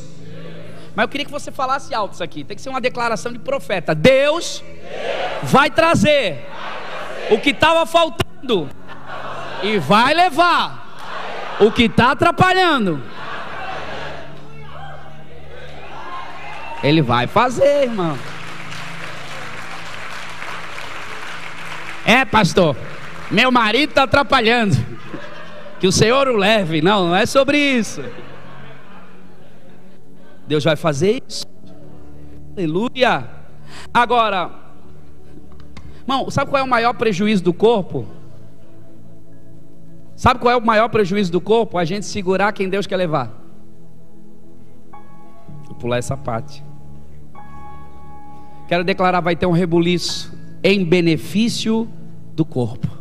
Speaker 1: Mas eu queria que você falasse alto isso aqui. Tem que ser uma declaração de profeta. Deus, vai, trazer o que estava faltando e vai levar o que está atrapalhando. Ele vai fazer, irmão. É, pastor. Meu marido está atrapalhando. Que o Senhor o leve. Não, não é sobre isso. Deus vai fazer isso. Aleluia. Agora, irmão, sabe qual é o maior prejuízo do corpo? Sabe qual é o maior prejuízo do corpo? A gente segurar quem Deus quer levar. Vou pular essa parte. Quero declarar: vai ter um rebuliço em benefício do corpo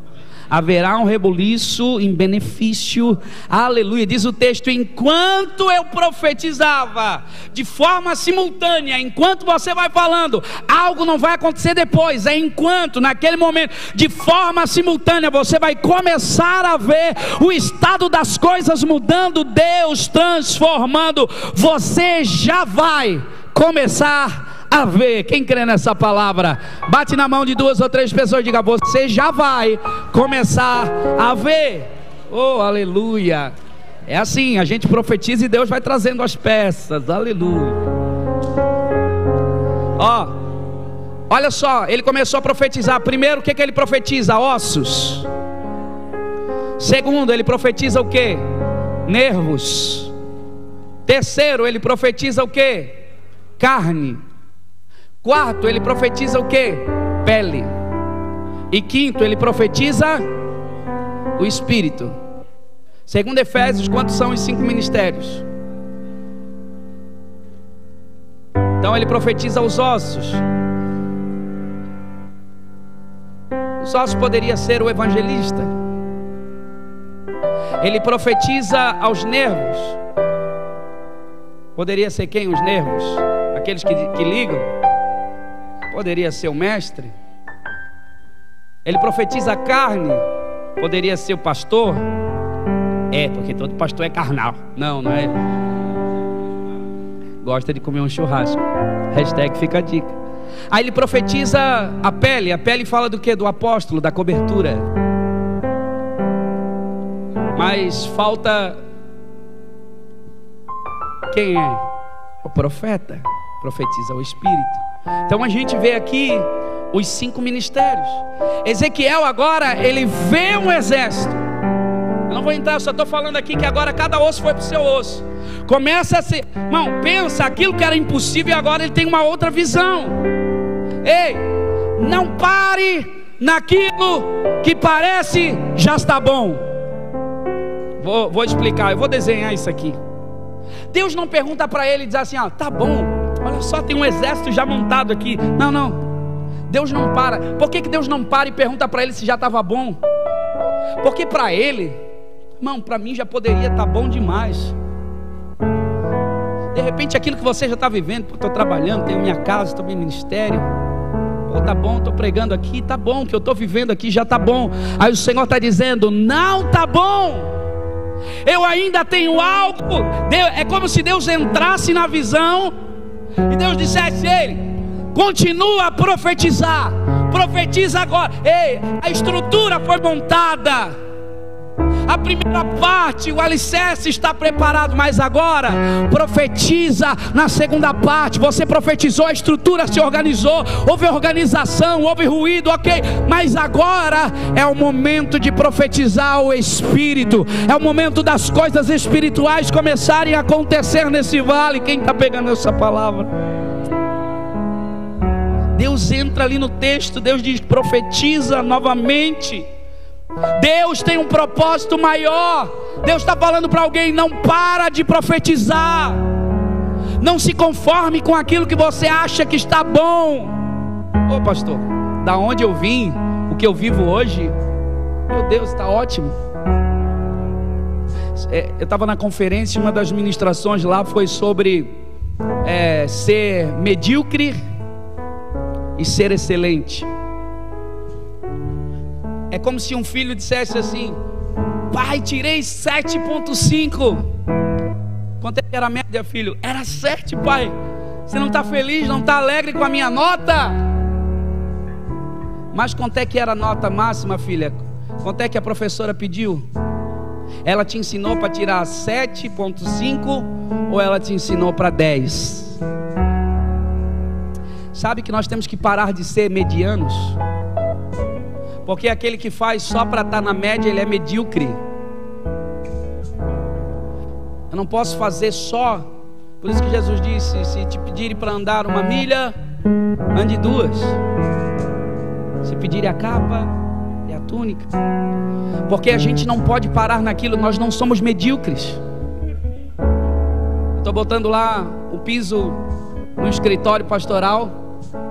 Speaker 1: haverá um rebuliço em benefício, aleluia. Diz o texto: enquanto eu profetizava, de forma simultânea, enquanto você vai falando, algo não vai acontecer depois, é enquanto, naquele momento, de forma simultânea, você vai começar a ver o estado das coisas mudando, Deus transformando, você já vai começar a ver. Quem crê nessa palavra? Bate na mão de duas ou três pessoas e diga: Você já vai começar a ver. Oh, aleluia. É assim, a gente profetiza e Deus vai trazendo as peças. Aleluia. Ó, oh, olha só, ele começou a profetizar. Primeiro, o que, que ele profetiza? Ossos. Segundo, ele profetiza o que? Nervos. Terceiro, ele profetiza o que? Carne. Quarto, ele profetiza o que? Pele. E quinto, ele profetiza o Espírito. Segundo Efésios, quantos são os cinco ministérios? Então ele profetiza os ossos. Os ossos poderia ser o evangelista. Ele profetiza aos nervos. Poderia ser quem? Os nervos? Aqueles que, que ligam. Poderia ser o mestre. Ele profetiza a carne. Poderia ser o pastor. É, porque todo pastor é carnal. Não, não é. Gosta de comer um churrasco. Hashtag fica a dica. Aí ele profetiza a pele. A pele fala do que? Do apóstolo, da cobertura. Mas falta. Quem é? O profeta. Profetiza o Espírito. Então a gente vê aqui os cinco ministérios. Ezequiel agora ele vê um exército. Eu não vou entrar, eu só estou falando aqui que agora cada osso foi para o seu osso. Começa a ser, irmão, pensa aquilo que era impossível agora ele tem uma outra visão. Ei, não pare naquilo que parece já está bom. Vou, vou explicar, eu vou desenhar isso aqui. Deus não pergunta para ele e diz assim: ah, tá bom, Olha só, tem um exército já montado aqui. Não, não. Deus não para. Por que, que Deus não para e pergunta para ele se já estava bom? Porque para ele, irmão, para mim já poderia estar tá bom demais. De repente aquilo que você já está vivendo, estou trabalhando, tenho minha casa, estou no ministério. Pô, tá bom, estou pregando aqui, tá bom, o que eu estou vivendo aqui já tá bom. Aí o Senhor está dizendo, não tá bom. Eu ainda tenho algo. É como se Deus entrasse na visão e Deus dissesse a ele: continua a profetizar, profetiza agora. Ei, a estrutura foi montada. A primeira parte, o alicerce está preparado, mas agora profetiza na segunda parte. Você profetizou, a estrutura se organizou, houve organização, houve ruído, ok. Mas agora é o momento de profetizar o Espírito, é o momento das coisas espirituais começarem a acontecer nesse vale. Quem está pegando essa palavra? Deus entra ali no texto, Deus diz: profetiza novamente. Deus tem um propósito maior. Deus está falando para alguém: não para de profetizar. Não se conforme com aquilo que você acha que está bom. Ô pastor, da onde eu vim, o que eu vivo hoje, meu Deus, está ótimo. É, eu estava na conferência, uma das ministrações lá foi sobre é, ser medíocre e ser excelente. É como se um filho dissesse assim: Pai, tirei 7,5. Quanto é que era a média, filho? Era 7, pai. Você não está feliz, não está alegre com a minha nota? Mas quanto é que era a nota máxima, filha? Quanto é que a professora pediu? Ela te ensinou para tirar 7,5 ou ela te ensinou para 10? Sabe que nós temos que parar de ser medianos? Porque aquele que faz só para estar tá na média, ele é medíocre. Eu não posso fazer só. Por isso que Jesus disse: se te pedirem para andar uma milha, ande duas. Se pedirem a capa e a túnica. Porque a gente não pode parar naquilo, nós não somos medíocres. Estou botando lá o piso no escritório pastoral.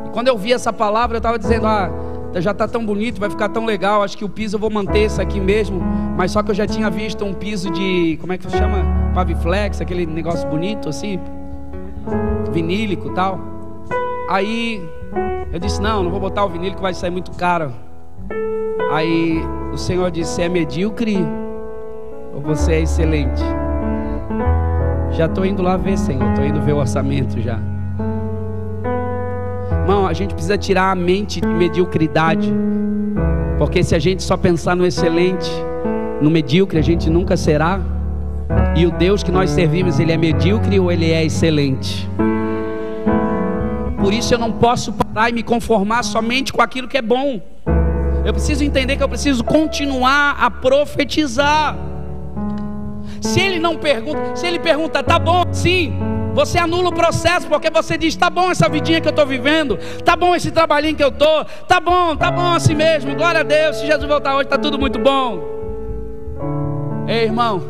Speaker 1: E quando eu vi essa palavra, eu estava dizendo: ah já está tão bonito, vai ficar tão legal. Acho que o piso eu vou manter esse aqui mesmo. Mas só que eu já tinha visto um piso de. Como é que se chama? Paviflex, aquele negócio bonito assim. Vinílico tal. Aí eu disse: Não, não vou botar o vinílico, vai sair muito caro. Aí o Senhor disse: É medíocre ou você é excelente? Já estou indo lá ver, Senhor. Estou indo ver o orçamento já. Irmão, a gente precisa tirar a mente de mediocridade. Porque se a gente só pensar no excelente, no medíocre, a gente nunca será. E o Deus que nós servimos, ele é medíocre ou ele é excelente? Por isso eu não posso parar e me conformar somente com aquilo que é bom. Eu preciso entender que eu preciso continuar a profetizar. Se ele não pergunta, se ele pergunta, tá bom, sim, você anula o processo porque você diz: tá bom essa vidinha que eu estou vivendo, tá bom esse trabalhinho que eu estou, tá bom, tá bom assim mesmo, glória a Deus. Se Jesus voltar hoje, está tudo muito bom. Ei, irmão,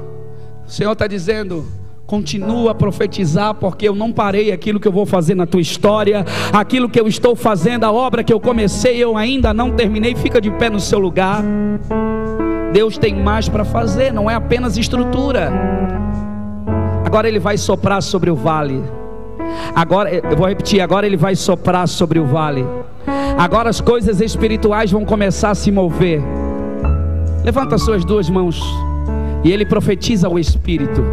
Speaker 1: o Senhor está dizendo: Continua a profetizar, porque eu não parei aquilo que eu vou fazer na tua história, aquilo que eu estou fazendo, a obra que eu comecei, eu ainda não terminei. Fica de pé no seu lugar. Deus tem mais para fazer, não é apenas estrutura. Agora ele vai soprar sobre o vale. Agora, eu vou repetir, agora ele vai soprar sobre o vale. Agora as coisas espirituais vão começar a se mover. Levanta suas duas mãos. E ele profetiza o espírito.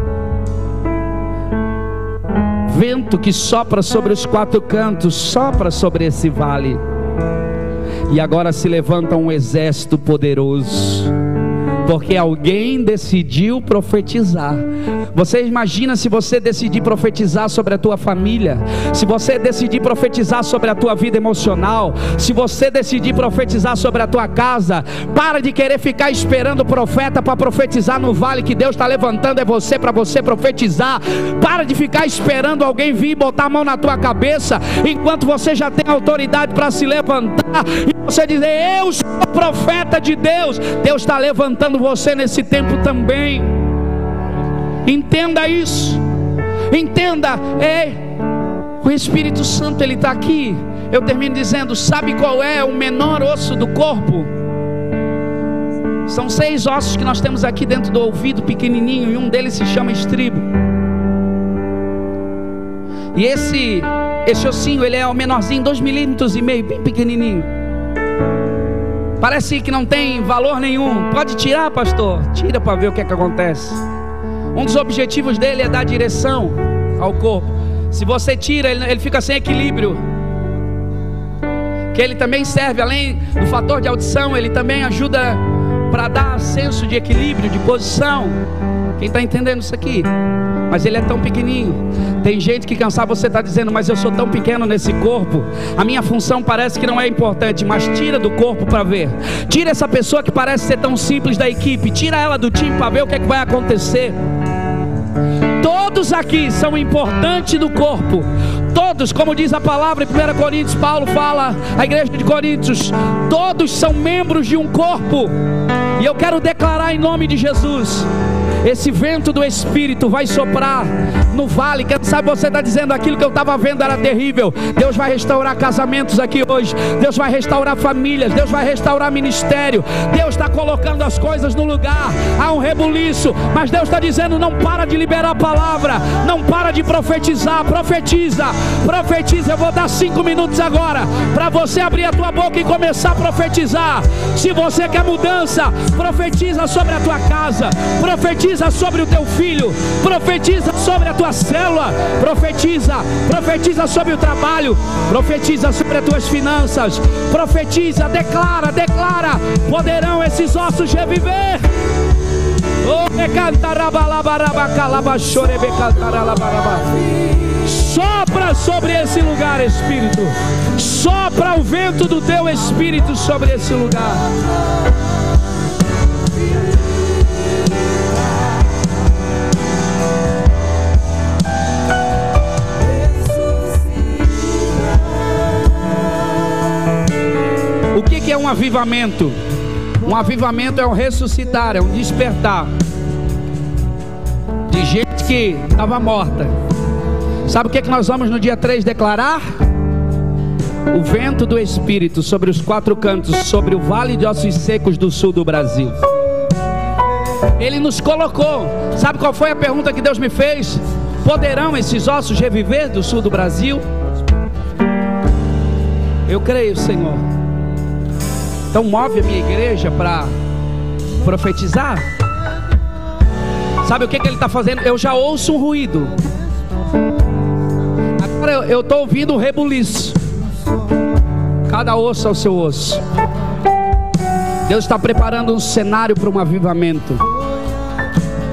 Speaker 1: Vento que sopra sobre os quatro cantos, sopra sobre esse vale. E agora se levanta um exército poderoso porque alguém decidiu profetizar. Você imagina se você decidir profetizar sobre a tua família, se você decidir profetizar sobre a tua vida emocional, se você decidir profetizar sobre a tua casa, para de querer ficar esperando o profeta para profetizar no vale que Deus está levantando é você para você profetizar. Para de ficar esperando alguém vir botar a mão na tua cabeça, enquanto você já tem autoridade para se levantar e você dizer: Eu sou profeta de Deus. Deus está levantando você nesse tempo também. Entenda isso. Entenda, é o Espírito Santo ele está aqui. Eu termino dizendo: sabe qual é o menor osso do corpo? São seis ossos que nós temos aqui dentro do ouvido pequenininho e um deles se chama estribo. E esse esse ossinho ele é o menorzinho, dois milímetros e meio, bem pequenininho. Parece que não tem valor nenhum. Pode tirar, pastor? Tira para ver o que é que acontece. Um dos objetivos dele é dar direção ao corpo. Se você tira, ele, fica sem equilíbrio. Que ele também serve, além do fator de audição, ele também ajuda para dar senso de equilíbrio, de posição. Quem está entendendo isso aqui? Mas ele é tão pequenininho. Tem gente que cansar você está dizendo, mas eu sou tão pequeno nesse corpo. A minha função parece que não é importante, mas tira do corpo para ver. Tira essa pessoa que parece ser tão simples da equipe, tira ela do time para ver o que, é que vai acontecer. Todos aqui são importantes do corpo. Todos, como diz a palavra em 1 Coríntios, Paulo fala, a igreja de Coríntios, todos são membros de um corpo. E eu quero declarar em nome de Jesus esse vento do Espírito vai soprar no vale. Quem sabe você está dizendo aquilo que eu estava vendo era terrível. Deus vai restaurar casamentos aqui hoje. Deus vai restaurar famílias. Deus vai restaurar ministério. Deus está colocando as coisas no lugar. Há um rebuliço, mas Deus está dizendo: não para de liberar a palavra, não para de profetizar. Profetiza, profetiza. Eu vou dar cinco minutos agora para você abrir a tua boca e começar a profetizar. Se você quer mudança, profetiza sobre a tua casa, profetiza sobre o teu filho, profetiza sobre a tua célula, profetiza, profetiza sobre o trabalho, profetiza sobre as tuas finanças, profetiza, declara, declara, poderão esses ossos reviver. Sopra sobre esse lugar, Espírito. Sopra o vento do teu Espírito sobre esse lugar. É um avivamento? Um avivamento é um ressuscitar, é um despertar de gente que estava morta. Sabe o que, que nós vamos no dia 3 declarar? O vento do Espírito sobre os quatro cantos, sobre o vale de ossos secos do sul do Brasil. Ele nos colocou. Sabe qual foi a pergunta que Deus me fez? Poderão esses ossos reviver do sul do Brasil? Eu creio, Senhor. Então move a minha igreja para profetizar. Sabe o que, que ele está fazendo? Eu já ouço um ruído. Agora eu estou ouvindo um rebuliço. Cada osso ao seu osso. Deus está preparando um cenário para um avivamento.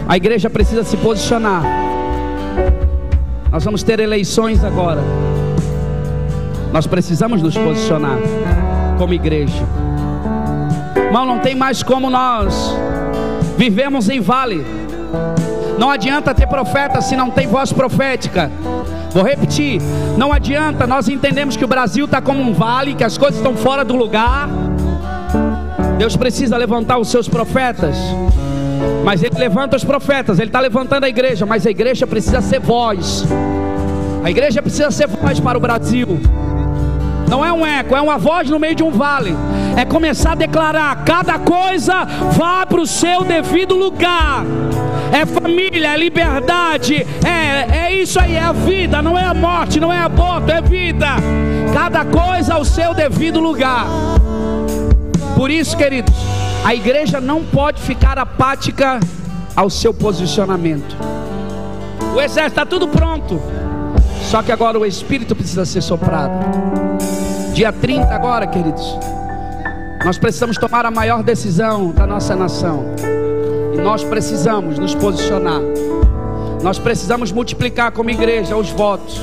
Speaker 1: A igreja precisa se posicionar. Nós vamos ter eleições agora. Nós precisamos nos posicionar como igreja. Irmão, não tem mais como nós vivemos em vale. Não adianta ter profeta se não tem voz profética. Vou repetir: não adianta, nós entendemos que o Brasil está como um vale, que as coisas estão fora do lugar. Deus precisa levantar os seus profetas. Mas Ele levanta os profetas, Ele está levantando a igreja, mas a igreja precisa ser voz. A igreja precisa ser voz para o Brasil. Não é um eco, é uma voz no meio de um vale. É começar a declarar: cada coisa vá para o seu devido lugar. É família, é liberdade, é, é isso aí, é a vida, não é a morte, não é aborto, é vida. Cada coisa ao seu devido lugar. Por isso, queridos, a igreja não pode ficar apática ao seu posicionamento. O exército está tudo pronto. Só que agora o Espírito precisa ser soprado. Dia 30 agora, queridos. Nós precisamos tomar a maior decisão da nossa nação. E nós precisamos nos posicionar. Nós precisamos multiplicar como igreja os votos.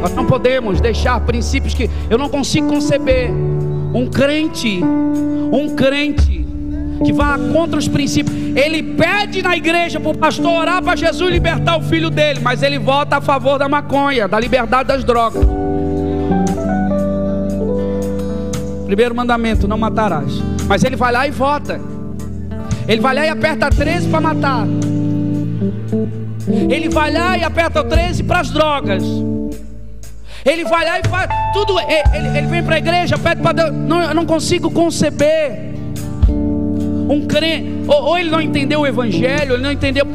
Speaker 1: Nós não podemos deixar princípios que eu não consigo conceber um crente, um crente que vá contra os princípios. Ele pede na igreja para o pastor orar para Jesus libertar o filho dele, mas ele vota a favor da maconha, da liberdade das drogas. Primeiro mandamento: não matarás. Mas ele vai lá e vota. Ele vai lá e aperta 13 para matar. Ele vai lá e aperta o 13 para as drogas. Ele vai lá e faz tudo. Ele, ele vem para a igreja, pede para Deus. Não, eu não consigo conceber. Um crente, ou, ou ele não entendeu o evangelho, ele não entendeu.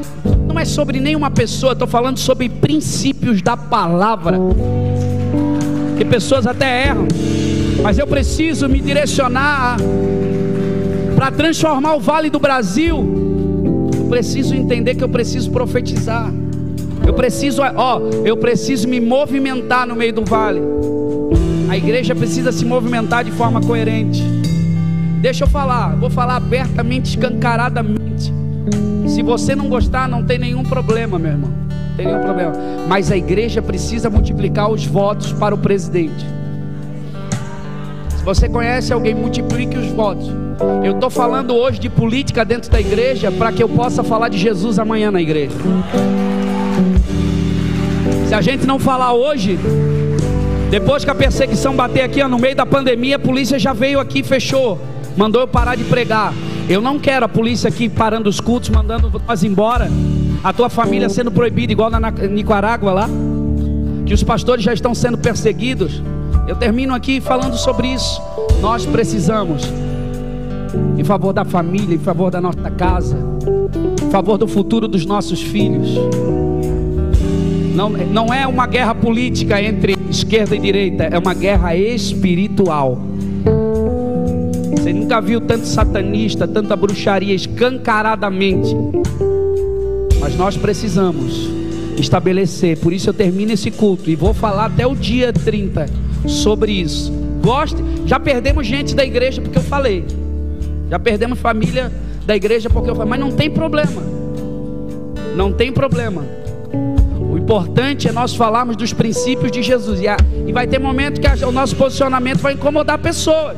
Speaker 1: Não é sobre nenhuma pessoa, estou falando sobre princípios da palavra. Que pessoas até erram. Mas eu preciso me direcionar para transformar o vale do Brasil. Eu preciso entender que eu preciso profetizar. Eu preciso, ó, eu preciso me movimentar no meio do vale. A igreja precisa se movimentar de forma coerente. Deixa eu falar, vou falar abertamente, escancaradamente. Se você não gostar, não tem nenhum problema, meu irmão. Não tem nenhum problema. Mas a igreja precisa multiplicar os votos para o presidente. Você conhece alguém, multiplique os votos. Eu estou falando hoje de política dentro da igreja para que eu possa falar de Jesus amanhã na igreja. Se a gente não falar hoje, depois que a perseguição bater aqui ó, no meio da pandemia, a polícia já veio aqui e fechou, mandou eu parar de pregar. Eu não quero a polícia aqui parando os cultos, mandando nós embora. A tua família sendo proibida, igual na Nicarágua lá. Que os pastores já estão sendo perseguidos. Eu termino aqui falando sobre isso. Nós precisamos, em favor da família, em favor da nossa casa, em favor do futuro dos nossos filhos. Não, não é uma guerra política entre esquerda e direita, é uma guerra espiritual. Você nunca viu tanto satanista, tanta bruxaria escancaradamente. Mas nós precisamos estabelecer, por isso eu termino esse culto e vou falar até o dia 30 sobre isso. Goste, já perdemos gente da igreja porque eu falei. Já perdemos família da igreja porque eu falei, mas não tem problema. Não tem problema. O importante é nós falarmos dos princípios de Jesus. E, a, e vai ter momento que o nosso posicionamento vai incomodar pessoas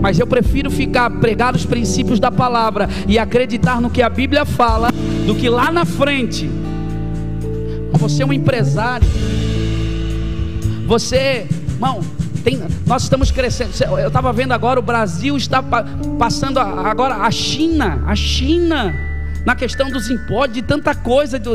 Speaker 1: mas eu prefiro ficar pregar os princípios da palavra e acreditar no que a Bíblia fala, do que lá na frente. Você é um empresário, você, irmão, tem, nós estamos crescendo. Eu estava vendo agora o Brasil está passando agora a China, a China na questão dos impostos, de tanta coisa de,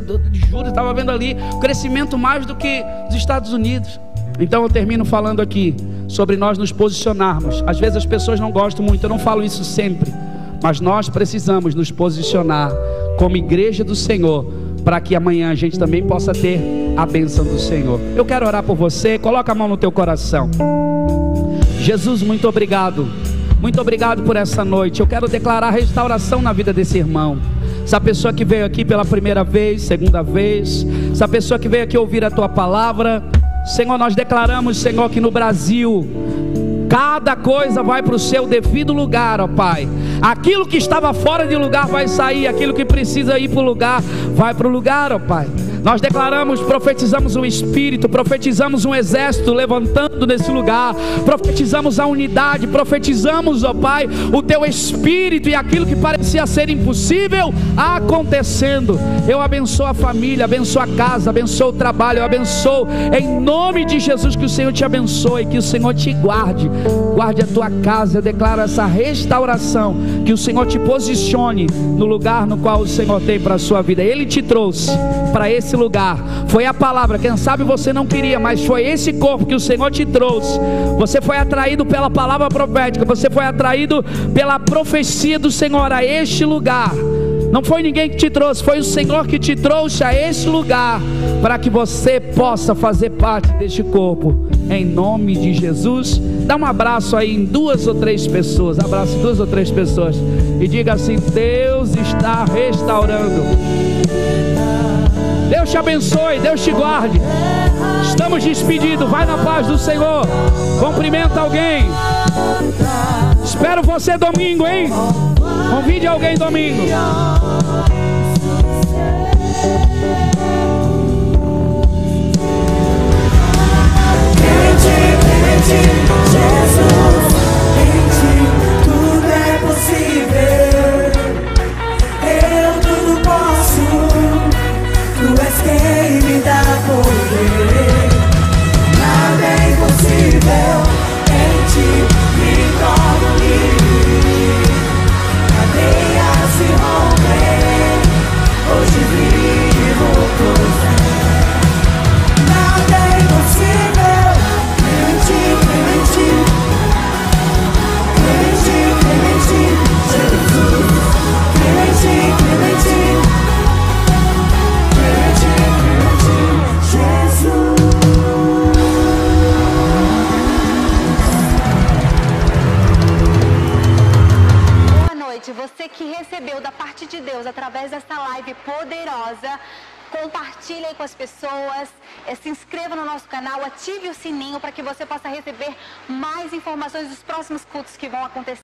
Speaker 1: juros, estava vendo ali crescimento mais do que os Estados Unidos. Então eu termino falando aqui sobre nós nos posicionarmos. Às vezes as pessoas não gostam muito, eu não falo isso sempre, mas nós precisamos nos posicionar como igreja do Senhor, para que amanhã a gente também possa ter a bênção do Senhor. Eu quero orar por você, coloca a mão no teu coração. Jesus, muito obrigado. Muito obrigado por essa noite. Eu quero declarar restauração na vida desse irmão. Essa pessoa que veio aqui pela primeira vez, segunda vez, essa pessoa que veio aqui ouvir a tua palavra, Senhor, nós declaramos, Senhor, que no Brasil cada coisa vai para o seu devido lugar, ó Pai. Aquilo que estava fora de lugar vai sair, aquilo que precisa ir para o lugar vai para o lugar, ó Pai. Nós declaramos, profetizamos um espírito, profetizamos um exército levantando nesse lugar, profetizamos a unidade, profetizamos, ó Pai, o teu espírito e aquilo que parecia ser impossível acontecendo. Eu abençoo a família, abençoo a casa, abençoo o trabalho, eu abençoo em nome de Jesus que o Senhor te abençoe, que o Senhor te guarde, guarde a tua casa. Eu declaro essa restauração, que o Senhor te posicione no lugar no qual o Senhor tem para a sua vida. Ele te trouxe para esse esse lugar. Foi a palavra. Quem sabe você não queria, mas foi esse corpo que o Senhor te trouxe. Você foi atraído pela palavra profética. Você foi atraído pela profecia do Senhor a este lugar. Não foi ninguém que te trouxe, foi o Senhor que te trouxe a este lugar para que você possa fazer parte deste corpo. Em nome de Jesus, dá um abraço aí em duas ou três pessoas. Abraço duas ou três pessoas e diga assim: Deus está restaurando. Deus te abençoe, Deus te guarde. Estamos despedidos. Vai na paz do Senhor. Cumprimenta alguém. Espero você domingo, hein? Convide alguém domingo.
Speaker 3: Jesus, quem me dá poder. Nada é impossível
Speaker 4: Deus através dessa live poderosa, compartilhe com as pessoas, eh, se inscreva no nosso canal, ative o sininho para que você possa receber mais informações dos próximos cultos que vão acontecer.